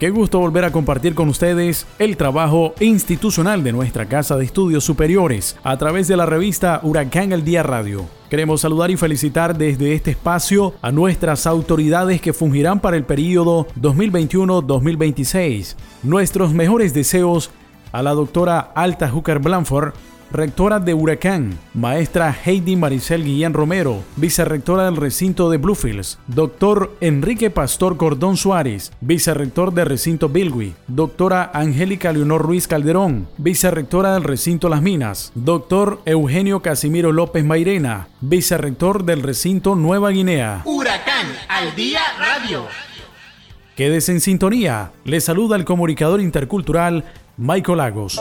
Qué gusto volver a compartir con ustedes el trabajo institucional de nuestra Casa de Estudios Superiores a través de la revista Huracán el Día Radio. Queremos saludar y felicitar desde este espacio a nuestras autoridades que fungirán para el periodo 2021-2026. Nuestros mejores deseos a la doctora Alta Hooker Blanford, rectora de Huracán, maestra Heidi Maricel Guillén Romero, vicerrectora del recinto de Bluefields, doctor Enrique Pastor Cordón Suárez, vicerrector del recinto Bilwi, doctora Angélica Leonor Ruiz Calderón, vicerrectora del recinto Las Minas, doctor Eugenio Casimiro López Mairena, vicerrector del recinto Nueva Guinea. Huracán al Día Radio. Quédese en sintonía. Le saluda el comunicador intercultural Michael Lagos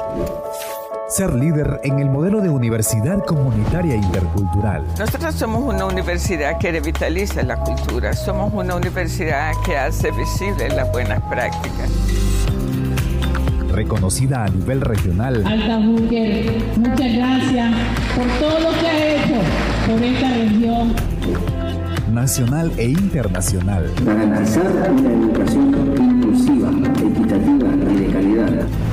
ser líder en el modelo de universidad comunitaria intercultural. Nosotros somos una universidad que revitaliza la cultura, somos una universidad que hace visibles las buenas prácticas. Reconocida a nivel regional. Alta Mujer, muchas gracias por todo lo que ha hecho por esta región. Nacional e internacional. Garantizar una educación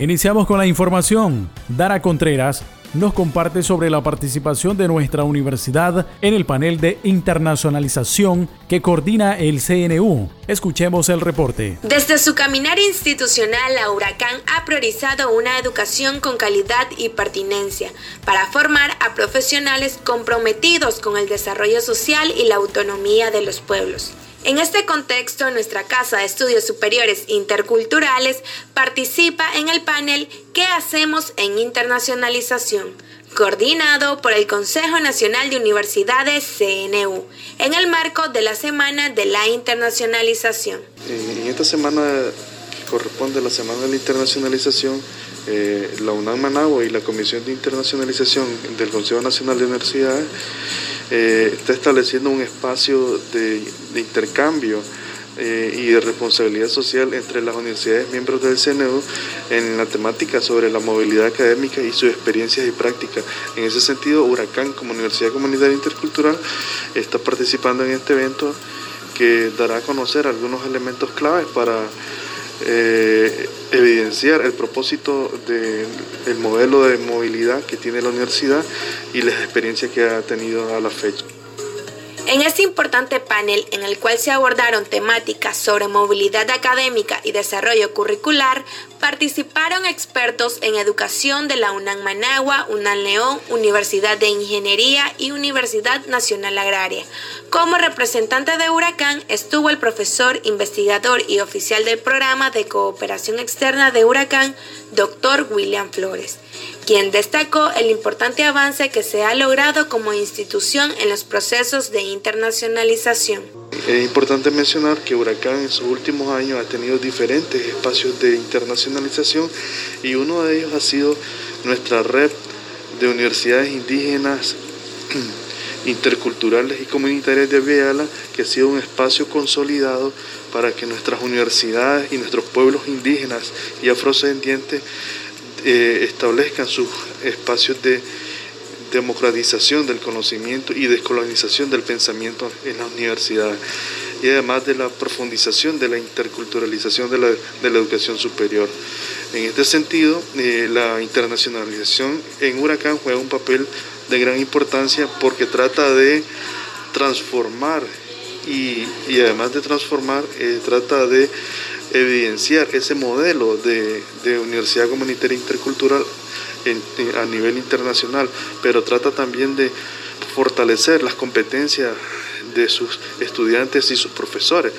Iniciamos con la información. Dara Contreras nos comparte sobre la participación de nuestra universidad en el panel de internacionalización que coordina el CNU. Escuchemos el reporte. Desde su caminar institucional, la Huracán ha priorizado una educación con calidad y pertinencia para formar a profesionales comprometidos con el desarrollo social y la autonomía de los pueblos. En este contexto, nuestra Casa de Estudios Superiores Interculturales participa en el panel ¿Qué hacemos en internacionalización? coordinado por el Consejo Nacional de Universidades CNU, en el marco de la Semana de la Internacionalización. En esta semana corresponde a la Semana de la Internacionalización, eh, la UNAM Managua y la Comisión de Internacionalización del Consejo Nacional de Universidades eh, está estableciendo un espacio de, intercambio eh, y de responsabilidad social entre las universidades miembros del CNU en la temática sobre la movilidad académica y sus experiencias y prácticas. En ese sentido, Huracán como Universidad Comunitaria Intercultural está participando en este evento que dará a conocer algunos elementos claves para eh, evidenciar el propósito del modelo de movilidad que tiene la universidad y las experiencias que ha tenido a la fecha. En este importante panel en el cual se abordaron temáticas sobre movilidad académica y desarrollo curricular, participaron expertos en educación de la UNAM Managua, UNAM León, Universidad de Ingeniería y Universidad Nacional Agraria. Como representante de Huracán estuvo el profesor, investigador y oficial del programa de cooperación externa de Huracán, doctor William Flores quien destacó el importante avance que se ha logrado como institución en los procesos de internacionalización. Es importante mencionar que Huracán en sus últimos años ha tenido diferentes espacios de internacionalización y uno de ellos ha sido nuestra red de universidades indígenas interculturales y comunitarias de Viala, que ha sido un espacio consolidado para que nuestras universidades y nuestros pueblos indígenas y afrodescendientes eh, establezcan sus espacios de democratización del conocimiento y descolonización del pensamiento en las universidades y además de la profundización de la interculturalización de la, educación superior. En este sentido, eh, la internacionalización en Huracán juega un papel de gran importancia porque trata de transformar y, además de transformar, eh, trata de evidenciar ese modelo de, universidad comunitaria intercultural a nivel internacional, pero trata también de fortalecer las competencias de sus estudiantes y sus profesores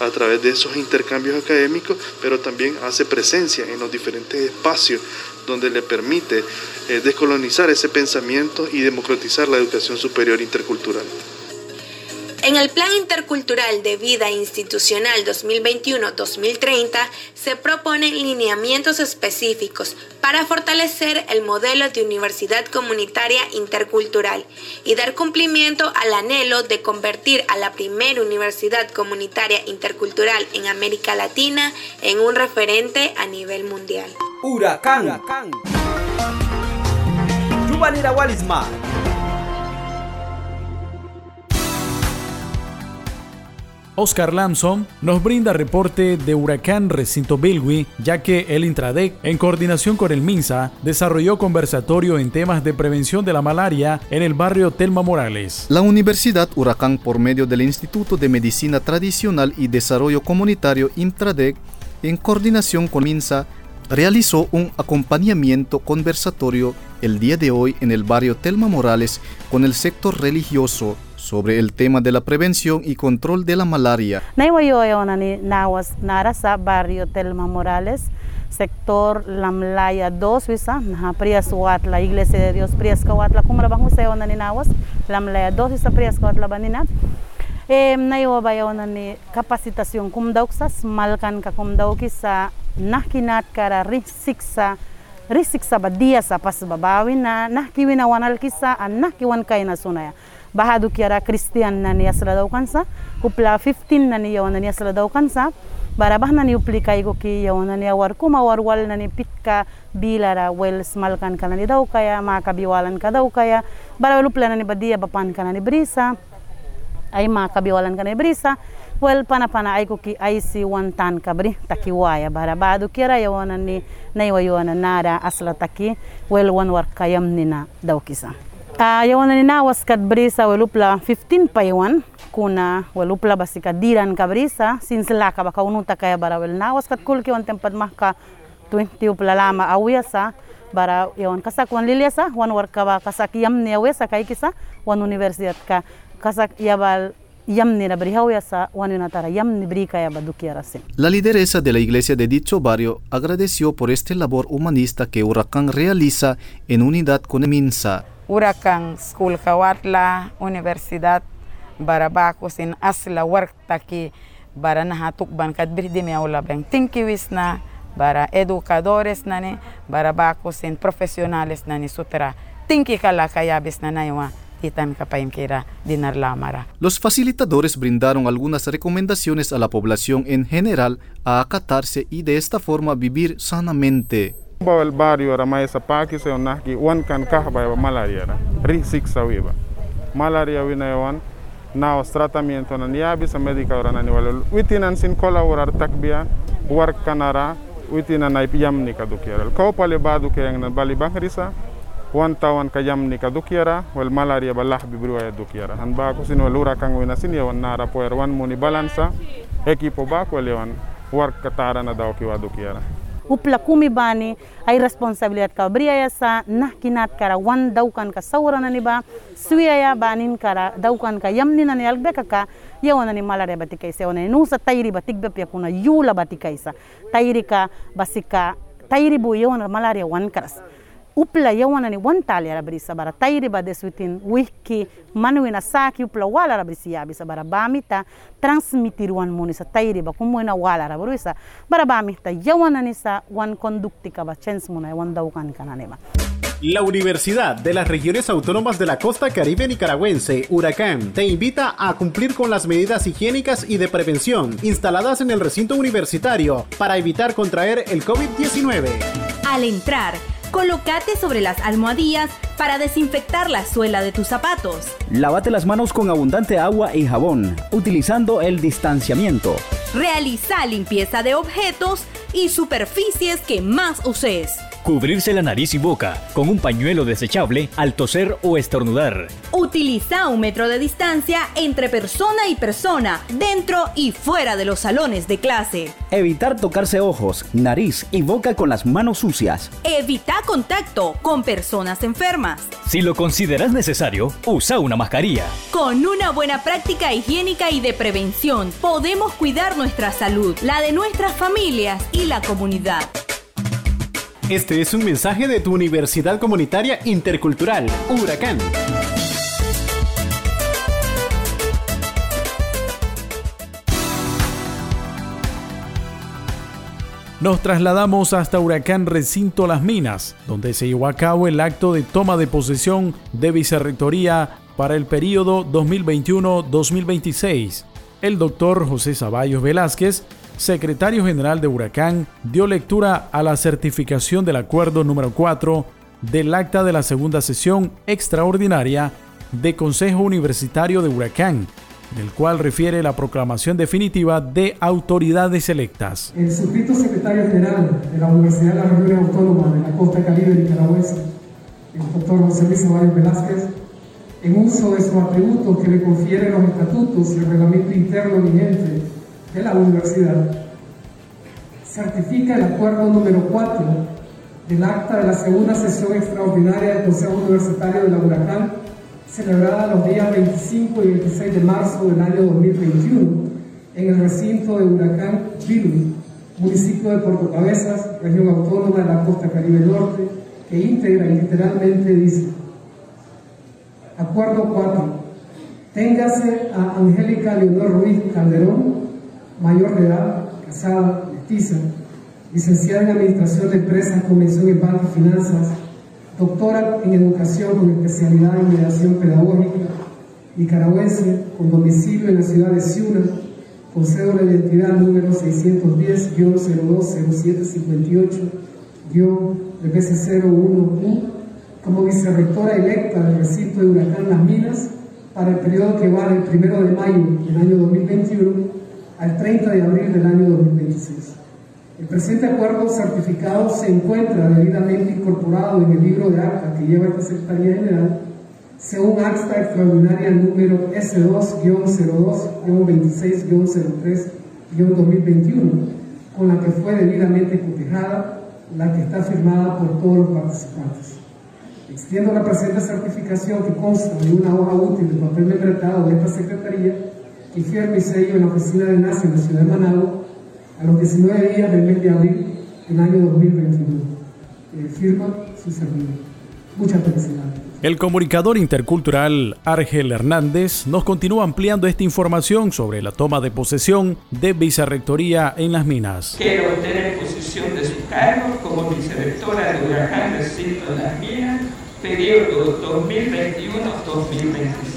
a través de esos intercambios académicos, pero también hace presencia en los diferentes espacios donde le permite eh, descolonizar ese pensamiento y democratizar la educación superior intercultural. En el Plan Intercultural de Vida Institucional 2021-2030 se proponen lineamientos específicos para fortalecer el modelo de universidad comunitaria intercultural y dar cumplimiento al anhelo de convertir a la primera universidad comunitaria intercultural en América Latina en un referente a nivel mundial. Huracán. Oscar Lamson nos brinda reporte de Huracán Recinto Bilwi, ya que el Intradec, en coordinación con el MINSA, desarrolló conversatorio en temas de prevención de la malaria en el barrio Telma Morales. La Universidad Huracán, por medio del Instituto de Medicina Tradicional y Desarrollo Comunitario Intradec, en coordinación con MINSA, realizó un acompañamiento conversatorio el día de hoy en el barrio Telma Morales con el sector religioso sobre el tema de la prevención y control de la malaria. narasa barrio Telma Morales, sector Lamlaya 2 wisa, na Prias la Iglesia de Dios Prias Kawatla, kumra bang usay ni nawas, Lamlaya 2 wisa Prias Kawatla banina. Nayo bayaw na ni kapasitasyon kumdaw sa malkan ka kumdaw kisa nakinat kara risiksa risiksa badia sa pas babawin na nakiwin na wanal kisa an nakiwan kay na sunaya bahadu kiara Christian nani asla daw kansa kupla 15 nani yaw nani asla daw kansa barabah nani upli kay go ki yaw nani awar kuma warwal nani pitka bilara wel smalkan kanani daw kaya makabiwalan ka daw kaya barawal upla nani badia bapan kanani brisa. Ay makabiwalan kanani brisa. Well pana pana ay ki ay si wantan kabri takiwaya bara badu kira yawana ni naiwayoana nara asla taki. Well wan war kayam nina daw kisa yawan ni nawas kad brisa walupla 15 paywan kuna walupla basika diran ka brisa sinsla ka baka unuta kaya bara wel nawas kad kulki wan tempat mahka 20 upla lama awiyasa bara yawan kasak wan liliasa wan war ka ba kasak yam ni awiyasa kay kisa wan universidad ka kasak yabal La lideresa de la iglesia de dicho barrio agradeció por este labor humanista que Huracán realiza en unidad con EMINSA Huracán School Kawatla Universidad Barabaco sin asla wartaki bara nahatukban kad birdimi aula beng tinkiwisna bara educadores nani Barabaco sin profesionales nani sutra. Tinki kala kayabis na naywa Los facilitadores brindaron algunas recomendaciones a la población en general a acatarse y de esta forma vivir sanamente. Bawal barrio ra mai sapaki se onaki wan kan kah ba malaria ra ri sik sawiba malaria wina wan na os tratamento na niabi sa medical ra na ni wala witinan sin colaborar takbia war kanara witinan ay piyam ni kadukiral kau pale badu ke na bali bangrisa wan tawan kayam ni kadukiara wal malaria balah bibru ay dukiara han ba ko sin walura kang wina sin yawan nara poer wan muni balansa ekipo ba ko lewan war katara na daw ki wadukiara upla kumi bani ay responsabilidad ka. Briya sa nah kinat kara wan daukan ka saurana ni ba suya banin kara daukan ka yamni na ni albeka ka yawana ni malare batikai se ona nusa tairi batik be pia kuna yula batikai sa. Tairi ka basika tairi bu yawana malaria wan karas upla yawana ni wantali ara brisa bara tairi ba deswitin wiki manuina saki upla wala ara brisi yabi sa bara bamita transmitir wan muni sa tairi ba kumuina wala ara brisa bara bamita yawana ni sa wan conductica ba chance muna wan daukan kanane ba La Universidad de las Regiones Autónomas de la Costa Caribe Nicaragüense, Huracán, te invita a cumplir con las medidas higiénicas y de prevención instaladas en el recinto universitario para evitar contraer el COVID-19. Al entrar, colócate sobre las almohadillas para desinfectar la suela de tus zapatos. Lávate las manos con abundante agua y jabón, utilizando el distanciamiento. Realiza limpieza de objetos y superficies que más uses. Cubrirse la nariz y boca con un pañuelo desechable al toser o estornudar. Utiliza un metro de distancia entre persona y persona, dentro y fuera de los salones de clase. Evitar tocarse ojos, nariz y boca con las manos sucias. Evita contacto con personas enfermas. Si lo consideras necesario, usa una mascarilla. Con una buena práctica higiénica y de prevención, podemos cuidar nuestra salud, la de nuestras familias y la comunidad. Este es un mensaje de tu Universidad Comunitaria Intercultural, Huracán. Nos trasladamos hasta Huracán Recinto Las Minas, donde se llevó a cabo el acto de toma de posesión de vicerrectoría para el periodo 2021-2026. El doctor José Zaballos Velázquez, secretario general de Huracán, dio lectura a la certificación del acuerdo número 4 del acta de la segunda sesión extraordinaria de Consejo Universitario de Huracán, del cual refiere la proclamación definitiva de autoridades electas. El suscrito secretario general de la Universidad de la Región Autónoma de la Costa Caribe Nicaragüense, el doctor José Luis Ceballos Velázquez, en uso de sus atributos que le confieren los estatutos y el reglamento interno vigente de la universidad, certifica el acuerdo número 4 del acta de la segunda sesión extraordinaria del Consejo Universitario de la Huracán celebrada los días 25 y 26 de marzo del año 2021 en el recinto de Huracán Bilui, municipio de Puerto Cabezas, región autónoma de la costa caribe norte, que integra y literalmente dice, Acuerdo 4. Téngase a Angélica Leonor Ruiz Calderón, mayor de edad, casada, mestiza, licenciada en Administración de Empresas, Convención y Banco y Finanzas, doctora en Educación con especialidad en Mediación Pedagógica, nicaragüense, con domicilio en la ciudad de Ciuna, con cédula de identidad número 610-020758-BC01U, como vicerrectora electa del recinto de Huracán Las Minas para el periodo que va del 1 de mayo del año 2021 al 30 de abril del año 2026. El presente acuerdo certificado se encuentra debidamente incorporado en el libro de acta que lleva esta Secretaría General, según acta extraordinaria número S2-02-26-03-2021, con la que fue debidamente cotejada, la que está firmada por todos los participantes. Extiendo la presente certificación que consta de una hoja útil de papel membretado de esta Secretaría y firme y sello en la oficina de NACE en la ciudad de Managua a los 19 días del mes de abril del año 2021. Eh, firma su servidor. Muchas felicidades. El comunicador intercultural Argel Hernández nos continúa ampliando esta información sobre la toma de posesión de vicerrectoría en las minas. Quiero tener posesión de su cargo como vicerrectora de Huracán Recinto de las Minas, periodo 2021-2026.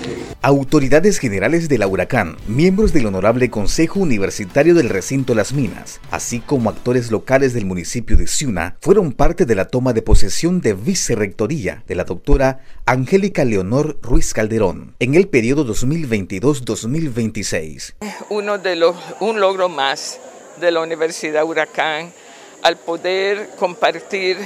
Autoridades generales de la Huracán, miembros del Honorable Consejo Universitario del Recinto Las Minas, así como actores locales del municipio de Ciuna, fueron parte de la toma de posesión de vicerrectoría de la doctora Angélica Leonor Ruiz Calderón en el periodo 2022-2026. Uno de los, un logro más de la Universidad Huracán al poder compartir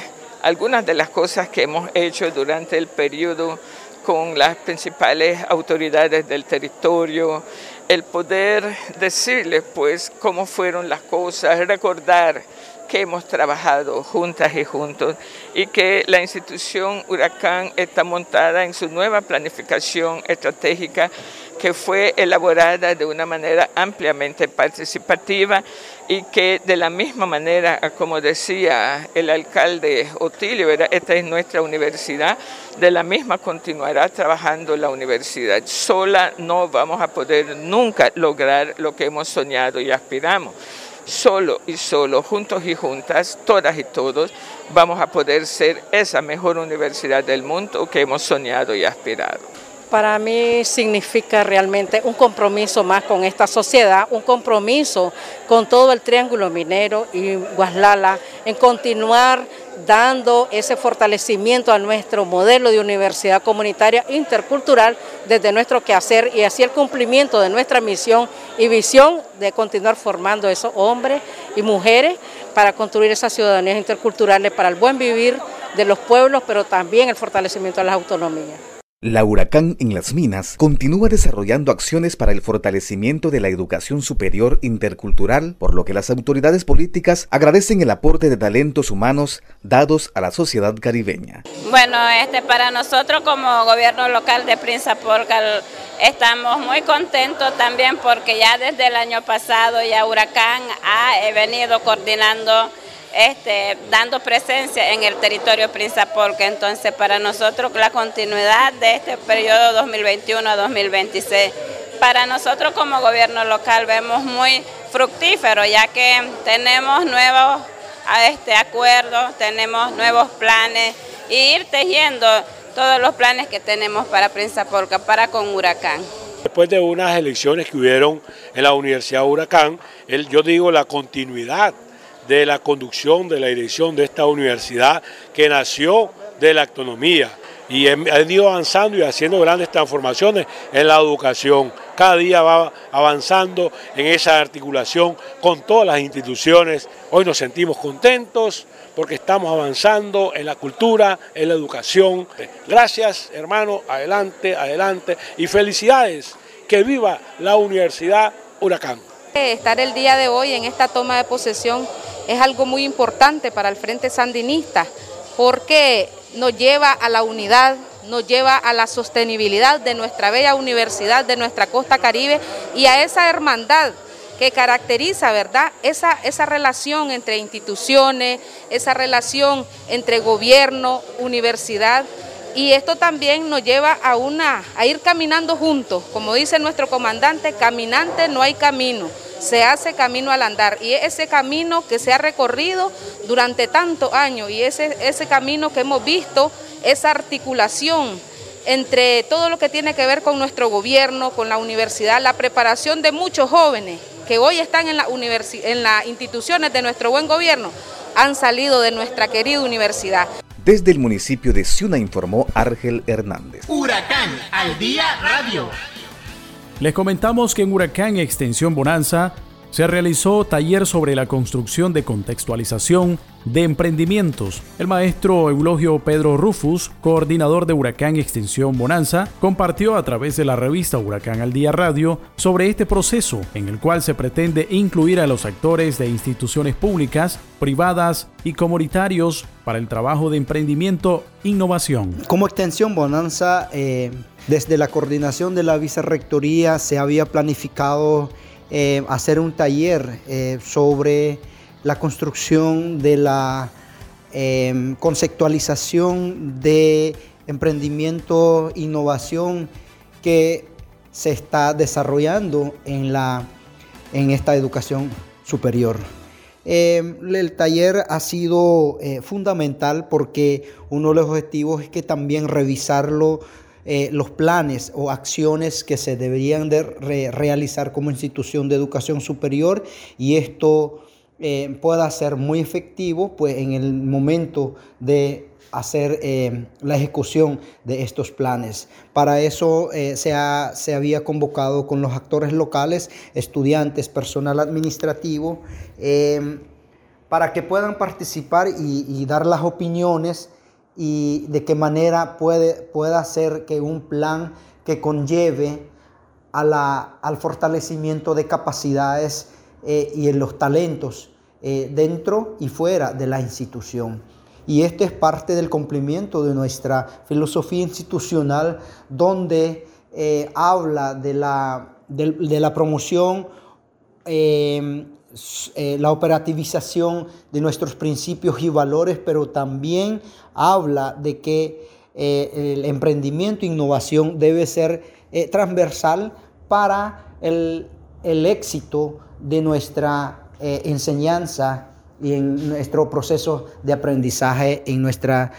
algunas de las cosas que hemos hecho durante el periodo con las principales autoridades del territorio, el poder decirles pues cómo fueron las cosas, recordar que hemos trabajado juntas y juntos y que la institución Huracán está montada en su nueva planificación estratégica que fue elaborada de una manera ampliamente participativa y que de la misma manera, como decía el alcalde Otilio, esta es nuestra universidad, de la misma continuará trabajando la universidad. Sola no vamos a poder nunca lograr lo que hemos soñado y aspiramos solo y solo, juntos y juntas, todas y todos, vamos a poder ser esa mejor universidad del mundo que hemos soñado y aspirado. Para mí significa realmente un compromiso más con esta sociedad, un compromiso con todo el Triángulo Minero y Guaslala en continuar dando ese fortalecimiento a nuestro modelo de universidad comunitaria intercultural desde nuestro quehacer y así el cumplimiento de nuestra misión y visión de continuar formando esos hombres y mujeres para construir esas ciudadanías interculturales para el buen vivir de los pueblos, pero también el fortalecimiento de las autonomías. La Huracán en las Minas continúa desarrollando acciones para el fortalecimiento de la educación superior intercultural, por lo que las autoridades políticas agradecen el aporte de talentos humanos dados a la sociedad caribeña. Bueno, este para nosotros como gobierno local de Porcal estamos muy contentos también porque ya desde el año pasado ya Huracán ha venido coordinando este, dando presencia en el territorio Prinzapolca. Entonces, para nosotros la continuidad de este periodo 2021 a 2026, para nosotros como gobierno local vemos muy fructífero, ya que tenemos nuevos este, acuerdos, tenemos nuevos planes y ir tejiendo todos los planes que tenemos para Prinzapolca, para con Huracán. Después de unas elecciones que hubieron en la Universidad Huracán, yo digo la continuidad de la conducción, de la dirección de esta universidad que nació de la autonomía y ha ido avanzando y haciendo grandes transformaciones en la educación. Cada día va avanzando en esa articulación con todas las instituciones. Hoy nos sentimos contentos porque estamos avanzando en la cultura, en la educación. Gracias, hermano, adelante, adelante y felicidades. Que viva la Universidad Huracán. Estar el día de hoy en esta toma de posesión es algo muy importante para el Frente Sandinista porque nos lleva a la unidad, nos lleva a la sostenibilidad de nuestra bella universidad, de nuestra costa caribe y a esa hermandad que caracteriza, ¿verdad? Esa, esa relación entre instituciones, esa relación entre gobierno, universidad. Y esto también nos lleva a, una, a ir caminando juntos. Como dice nuestro comandante, caminante no hay camino se hace camino al andar y ese camino que se ha recorrido durante tantos años y ese, ese camino que hemos visto, esa articulación entre todo lo que tiene que ver con nuestro gobierno, con la universidad, la preparación de muchos jóvenes que hoy están en, la en las instituciones de nuestro buen gobierno, han salido de nuestra querida universidad. Desde el municipio de Ciuna informó Argel Hernández. Huracán al día radio. Les comentamos que en Huracán Extensión Bonanza se realizó taller sobre la construcción de contextualización de emprendimientos. El maestro Eulogio Pedro Rufus, coordinador de Huracán Extensión Bonanza, compartió a través de la revista Huracán al Día Radio sobre este proceso en el cual se pretende incluir a los actores de instituciones públicas, privadas y comunitarios para el trabajo de emprendimiento innovación. Como Extensión Bonanza, eh, desde la coordinación de la vicerrectoría se había planificado eh, hacer un taller eh, sobre la construcción de la em, conceptualización de emprendimiento, innovación que se está desarrollando en, la, en esta educación superior. Em, el taller ha sido eh, fundamental porque uno de los objetivos es que también revisarlo eh, los planes o acciones que se deberían de realizar como institución de educación superior y esto eh, pueda ser muy efectivo pues, en el momento de hacer eh, la ejecución de estos planes. Para eso se, se, había convocado con los actores locales, estudiantes, personal administrativo, para que puedan participar y dar las opiniones y de qué manera puede, puede hacer que un plan que conlleve a la, al fortalecimiento de capacidades eh, y en los talentos eh, dentro y fuera de la institución. Y esto es parte del cumplimiento de nuestra filosofía institucional donde eh, habla de la, de, la promoción eh, la operativización de nuestros principios y valores, pero también habla de que eh, el emprendimiento e innovación debe ser eh, transversal para el, éxito de nuestra enseñanza y en nuestro proceso de aprendizaje en nuestra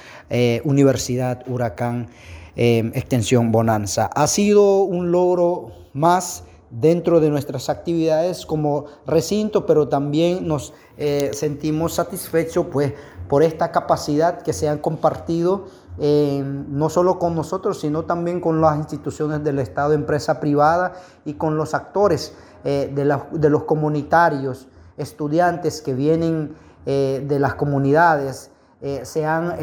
Universidad Huracán Extensión Bonanza. Ha sido un logro más dentro de nuestras actividades como recinto, pero también nos eh, sentimos satisfechos pues, por esta capacidad que se han compartido eh, no solo con nosotros, sino también con las instituciones del Estado, empresa privada y con los actores eh, de, los comunitarios, estudiantes que vienen de las comunidades se han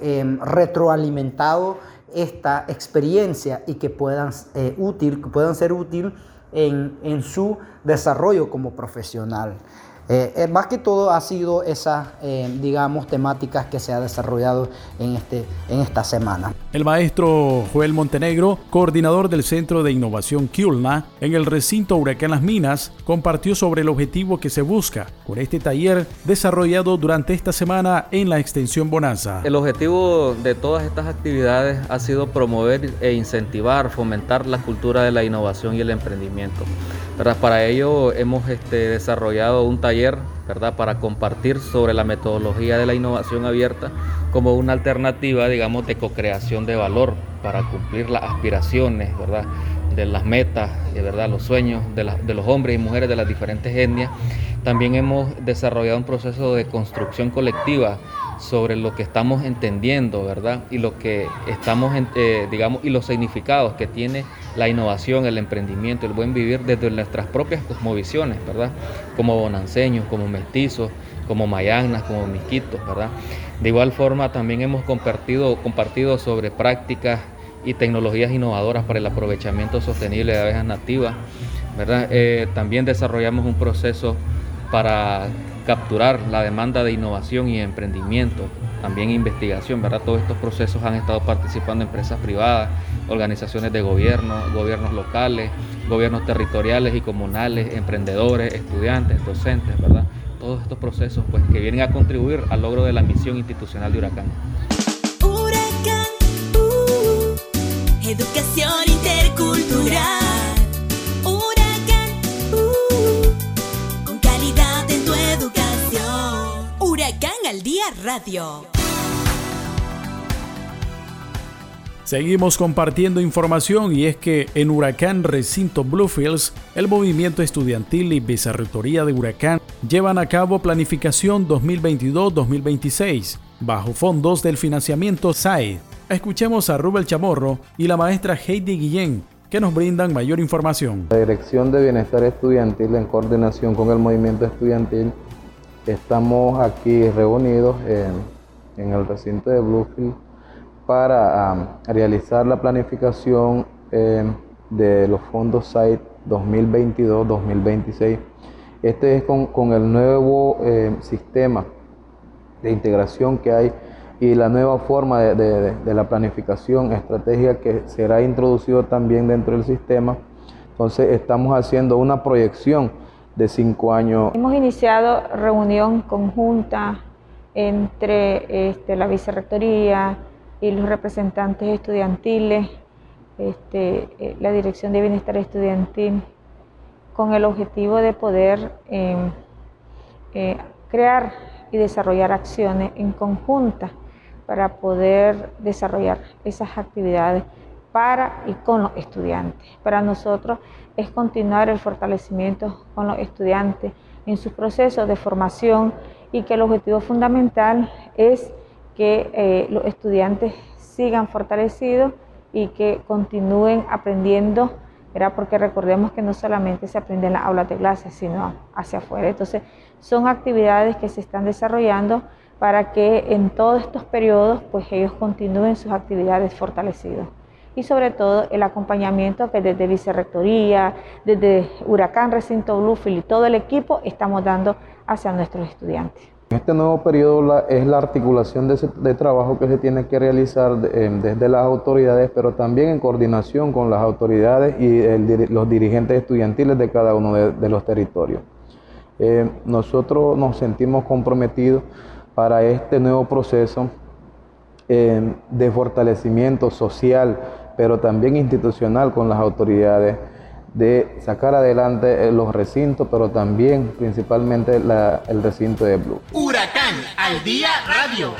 em, retroalimentado esta experiencia y que puedan, útil, que puedan ser útil en, en su desarrollo como profesional. Eh, eh, más que todo ha sido esas, eh, digamos, temáticas que se ha desarrollado en, este, en esta semana. El maestro Joel Montenegro, coordinador del Centro de Innovación Kiulna en el recinto Huracán Las Minas, compartió sobre el objetivo que se busca con este taller desarrollado durante esta semana en la extensión Bonanza. El objetivo de todas estas actividades ha sido promover e incentivar, fomentar la cultura de la innovación y el emprendimiento. Para ello hemos este, desarrollado un taller ¿verdad? para compartir sobre la metodología de la innovación abierta como una alternativa, digamos, de co-creación de valor para cumplir las aspiraciones, ¿verdad? de las metas, y ¿verdad? los sueños de, de los hombres y mujeres de las diferentes etnias. También hemos desarrollado un proceso de construcción colectiva sobre lo que estamos entendiendo, ¿verdad? Y lo que estamos, eh, digamos, y los significados que tiene la innovación, el emprendimiento, el buen vivir desde nuestras propias cosmovisiones, ¿verdad? Como bonanceños, como mestizos, como mayanas, como miquitos, ¿verdad? De igual forma, también hemos compartido, compartido sobre prácticas y tecnologías innovadoras para el aprovechamiento sostenible de abejas nativas, ¿verdad? Eh, también desarrollamos un proceso para capturar la demanda de innovación y emprendimiento, también investigación, ¿verdad? Todos estos procesos han estado participando empresas privadas, organizaciones de gobierno, gobiernos locales, gobiernos territoriales y comunales, emprendedores, estudiantes, docentes, ¿verdad? Todos estos procesos pues, que vienen a contribuir al logro de la misión institucional de Huracán. Huracán, uh, educación intercultural. Al Día Radio. Seguimos compartiendo información y es que en Huracán Recinto Bluefields, el movimiento estudiantil y vicerrectoría de Huracán llevan a cabo planificación 2022-2026 bajo fondos del financiamiento SAE. Escuchemos a Rubel Chamorro y la maestra Heidi Guillén que nos brindan mayor información. La Dirección de Bienestar Estudiantil en coordinación con el movimiento estudiantil Estamos aquí reunidos en, el recinto de Bluefield para realizar la planificación em, de los fondos SITE 2022-2026. Este es con, el nuevo em, sistema de integración que hay y la nueva forma de, la planificación estratégica que será introducido también dentro del sistema. Entonces estamos haciendo una proyección de cinco años. Hemos iniciado reunión conjunta entre este, la vicerrectoría y los representantes estudiantiles, este, eh, la Dirección de Bienestar Estudiantil, con el objetivo de poder em, eh, crear y desarrollar acciones en conjunta para poder desarrollar esas actividades para y con los estudiantes. Para nosotros es continuar el fortalecimiento con los estudiantes en sus procesos de formación y que el objetivo fundamental es que eh, los estudiantes sigan fortalecidos y que continúen aprendiendo, ¿verdad? porque recordemos que no solamente se aprende en las aulas de clases, sino hacia afuera. Entonces, son actividades que se están desarrollando para que en todos estos periodos, pues ellos continúen sus actividades fortalecidos y sobre todo el acompañamiento que desde Vicerrectoría, desde Huracán Recinto Bluefield y todo el equipo estamos dando hacia nuestros estudiantes. Este nuevo periodo es la articulación de, trabajo que se tiene que realizar em, desde las autoridades, pero también en coordinación con las autoridades y los dirigentes estudiantiles de cada uno de, los territorios. Eh, nosotros nos sentimos comprometidos para este nuevo proceso em, de fortalecimiento social pero también institucional con las autoridades de sacar adelante eh, los recintos, pero también principalmente el recinto de Blue. Huracán al día radio.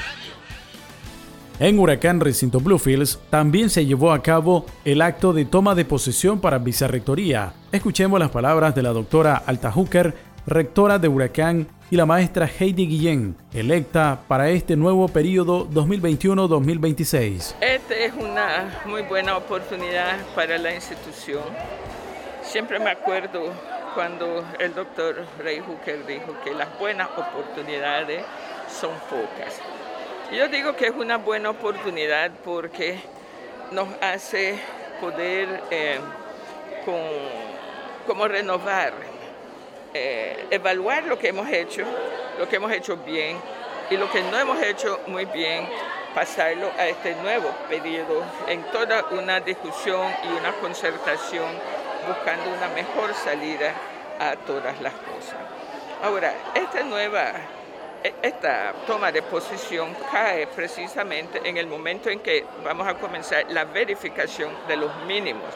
En Huracán Recinto Bluefields también se llevó a cabo el acto de toma de posesión para vicerrectoría. Escuchemos las palabras de la doctora Alta Hooker, rectora de Huracán y la maestra Heidi Guillén, electa para este nuevo periodo 2021-2026. Esta es una muy buena oportunidad para la institución. Siempre me acuerdo cuando el doctor Ray Hooker dijo que las buenas oportunidades son pocas. Yo digo que es una buena oportunidad porque nos hace poder eh, como renovar, eh, evaluar lo que hemos hecho, lo que hemos hecho bien y lo que no hemos hecho muy bien, pasarlo a este nuevo periodo en toda una discusión y una concertación buscando una mejor salida a todas las cosas. Ahora, esta nueva e, esta toma de posición cae precisamente en el momento en que vamos a comenzar la verificación de los mínimos,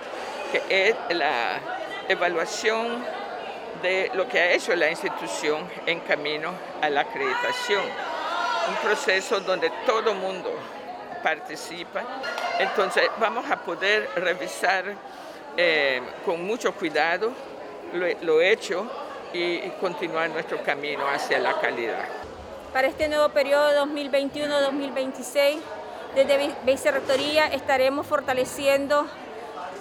que es la evaluación de lo que ha hecho la institución en camino a la acreditación. Un proceso donde todo mundo participa. Entonces vamos a poder revisar eh, con mucho cuidado lo, lo hecho y continuar nuestro camino hacia la calidad. Para este nuevo periodo 2021-2026, desde Vicerrectoría estaremos fortaleciendo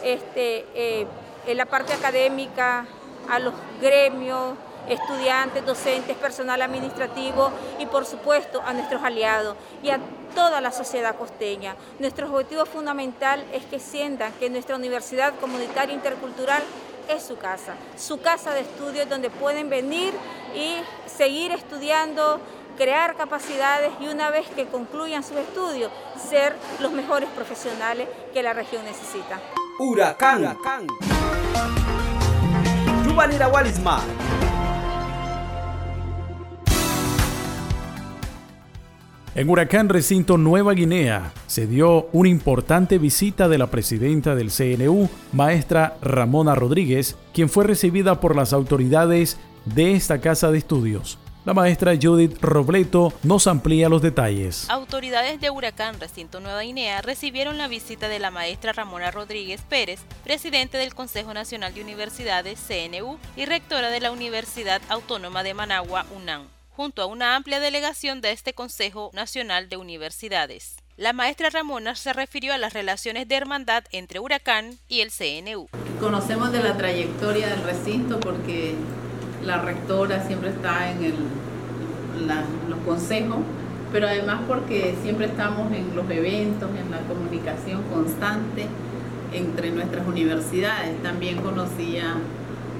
este, eh, en la parte académica a los gremios, estudiantes, docentes, personal administrativo y por supuesto a nuestros aliados y a toda la sociedad costeña. Nuestro objetivo fundamental es que sientan que nuestra Universidad Comunitaria Intercultural es su casa, su casa de estudios donde pueden venir y seguir estudiando, crear capacidades y una vez que concluyan sus estudios, ser los mejores profesionales que la región necesita. Huracán. Huracán. En Huracán Recinto Nueva Guinea se dio una importante visita de la presidenta del CNU, maestra Ramona Rodríguez, quien fue recibida por las autoridades de esta casa de estudios. La maestra Judith Robleto nos amplía los detalles. Autoridades de Huracán Recinto Nueva Guinea recibieron la visita de la maestra Ramona Rodríguez Pérez, presidente del Consejo Nacional de Universidades CNU y rectora de la Universidad Autónoma de Managua UNAM, junto a una amplia delegación de este Consejo Nacional de Universidades. La maestra Ramona se refirió a las relaciones de hermandad entre Huracán y el CNU. Conocemos de la trayectoria del recinto porque la rectora siempre está en, el, los consejos, pero además porque siempre estamos en los eventos, en la comunicación constante entre nuestras universidades. También conocía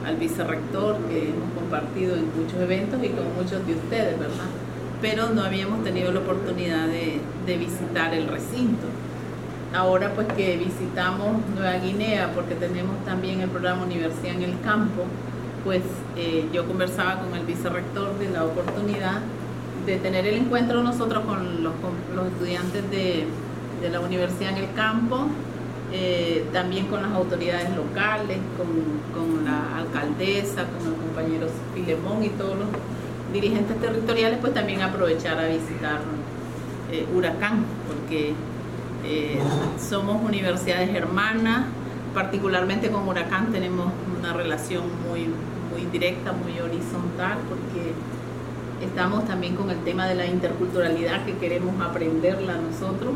al vicerrector que hemos compartido en muchos eventos y con muchos de ustedes, ¿verdad? Pero no habíamos tenido la oportunidad de, de visitar el recinto. Ahora pues que visitamos Nueva Guinea porque tenemos también el programa Universidad en el Campo, pues eh, yo conversaba con el vicerrector de la oportunidad de tener el encuentro nosotros con los, estudiantes de, la universidad en el campo, eh, también con las autoridades locales, con, la alcaldesa, con el compañero Filemón y todos los dirigentes territoriales, pues también aprovechar a visitar eh, Huracán, porque somos universidades hermanas, particularmente con Huracán tenemos una relación muy, muy directa, muy horizontal, porque estamos también con el tema de la interculturalidad que queremos aprenderla nosotros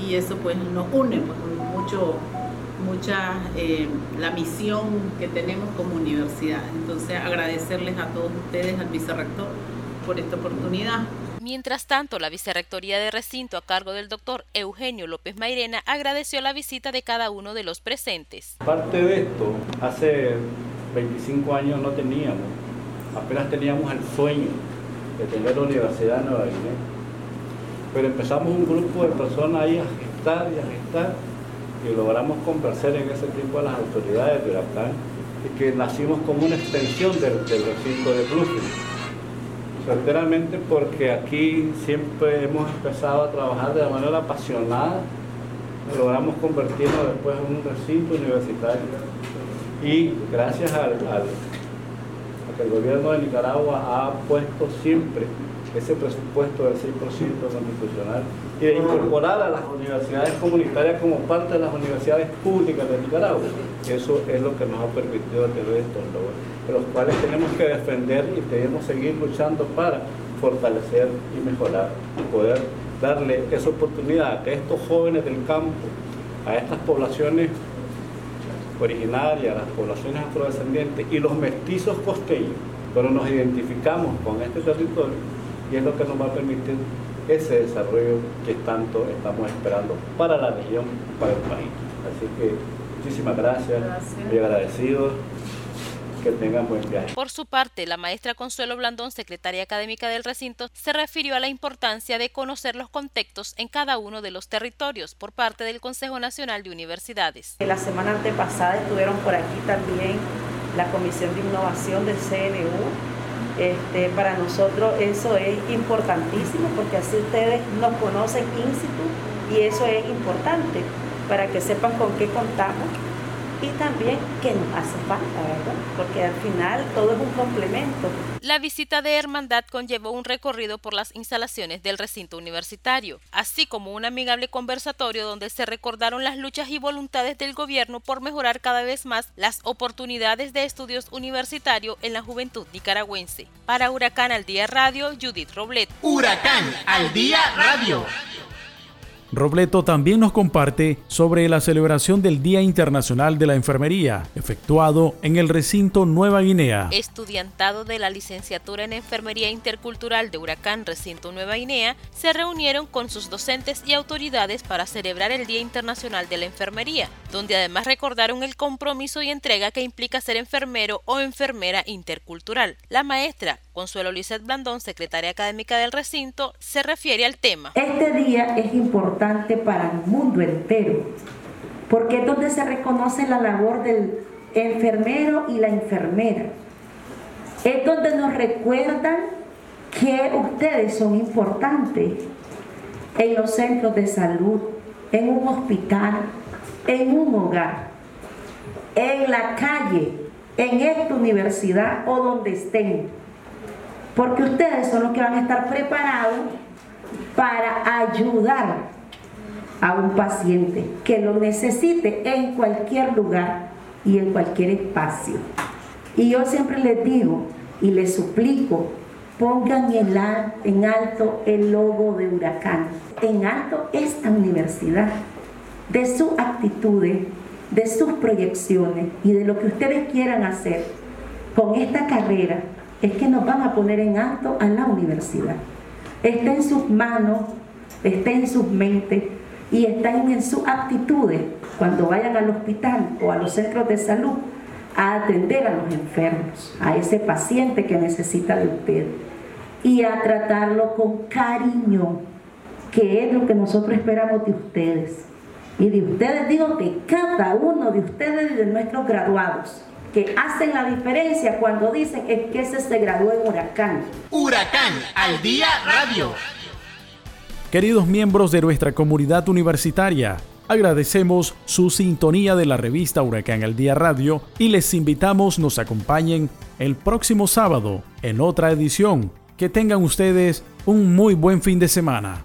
y eso pues nos une pues, mucho mucha eh, la misión que tenemos como universidad. Entonces agradecerles a todos ustedes, al vicerrector, por esta oportunidad. Mientras tanto, la Vicerrectoría de Recinto a cargo del doctor Eugenio López Mairena agradeció la visita de cada uno de los presentes. Parte de esto, hace 25 años no teníamos, apenas teníamos el sueño de tener la Universidad de Nueva Guinea. Pero empezamos un grupo de personas ahí a gestar y a gestar y logramos convencer en ese tiempo a las autoridades de Huracán que nacimos como una extensión del, recinto de Bluefield. Certeramente porque aquí siempre hemos empezado a trabajar de manera apasionada, logramos convertirnos después en un recinto universitario. Y gracias al, que el gobierno de Nicaragua ha puesto siempre ese presupuesto del 6% constitucional y de incorporar a las universidades comunitarias como parte de las universidades públicas de Nicaragua. Eso es lo que nos ha permitido tener estos logros, los cuales tenemos que defender y debemos seguir luchando para fortalecer y mejorar poder darle esa oportunidad a estos jóvenes del campo, a estas poblaciones originarias, las poblaciones afrodescendientes y los mestizos costeños, pero nos identificamos con este territorio y es lo que nos va a permitir ese desarrollo que tanto estamos esperando para la región para el país. Así que muchísimas gracias, muy agradecidos. Que tengan buen viaje. Por su parte, la maestra Consuelo Blandón, secretaria académica del recinto, se refirió a la importancia de conocer los contextos en cada uno de los territorios por parte del Consejo Nacional de Universidades. La semana antepasada estuvieron por aquí también la Comisión de Innovación del CNU. Este, para nosotros eso es importantísimo porque así ustedes nos conocen in situ y eso es importante para que sepan con qué contamos y también qué nos hace falta, ¿verdad? Porque al final todo es un complemento. La visita de Hermandad conllevó un recorrido por las instalaciones del recinto universitario, así como un amigable conversatorio donde se recordaron las luchas y voluntades del gobierno por mejorar cada vez más las oportunidades de estudios universitarios en la juventud nicaragüense. Para Huracán al Día Radio, Judith Roblet. Huracán al Día Radio. Robleto también nos comparte sobre la celebración del Día Internacional de la Enfermería, efectuado en el recinto Nueva Guinea. Estudiantado de la licenciatura en Enfermería Intercultural de Huracán Recinto Nueva Guinea se reunieron con sus docentes y autoridades para celebrar el Día Internacional de la Enfermería, donde además recordaron el compromiso y entrega que implica ser enfermero o enfermera intercultural. La maestra Consuelo Lizeth Blandón, secretaria académica del recinto, se refiere al tema. Este día es importante para el mundo entero, porque es donde se reconoce la labor del enfermero y la enfermera. Es donde nos recuerdan que ustedes son importantes en los centros de salud, en un hospital, en un hogar, en la calle, en esta universidad o donde estén porque ustedes son los que van a estar preparados para ayudar a un paciente que lo necesite en cualquier lugar y en cualquier espacio. Y yo siempre les digo y les suplico, pongan en alto el logo de Huracán, en alto esta universidad, de sus actitudes, de sus proyecciones y de lo que ustedes quieran hacer con esta carrera es que nos van a poner en alto a la universidad. Está en sus manos, está en sus mentes y está en sus aptitudes cuando vayan al hospital o a los centros de salud a atender a los enfermos, a ese paciente que necesita de usted y a tratarlo con cariño, que es lo que nosotros esperamos de ustedes. Y de ustedes digo que cada uno de ustedes de nuestros graduados que hacen la diferencia cuando dicen es que ese se graduó en Huracán. Huracán al día radio. Queridos miembros de nuestra comunidad universitaria, agradecemos su sintonía de la revista Huracán al Día Radio y les invitamos nos acompañen el próximo sábado en otra edición. Que tengan ustedes un muy buen fin de semana.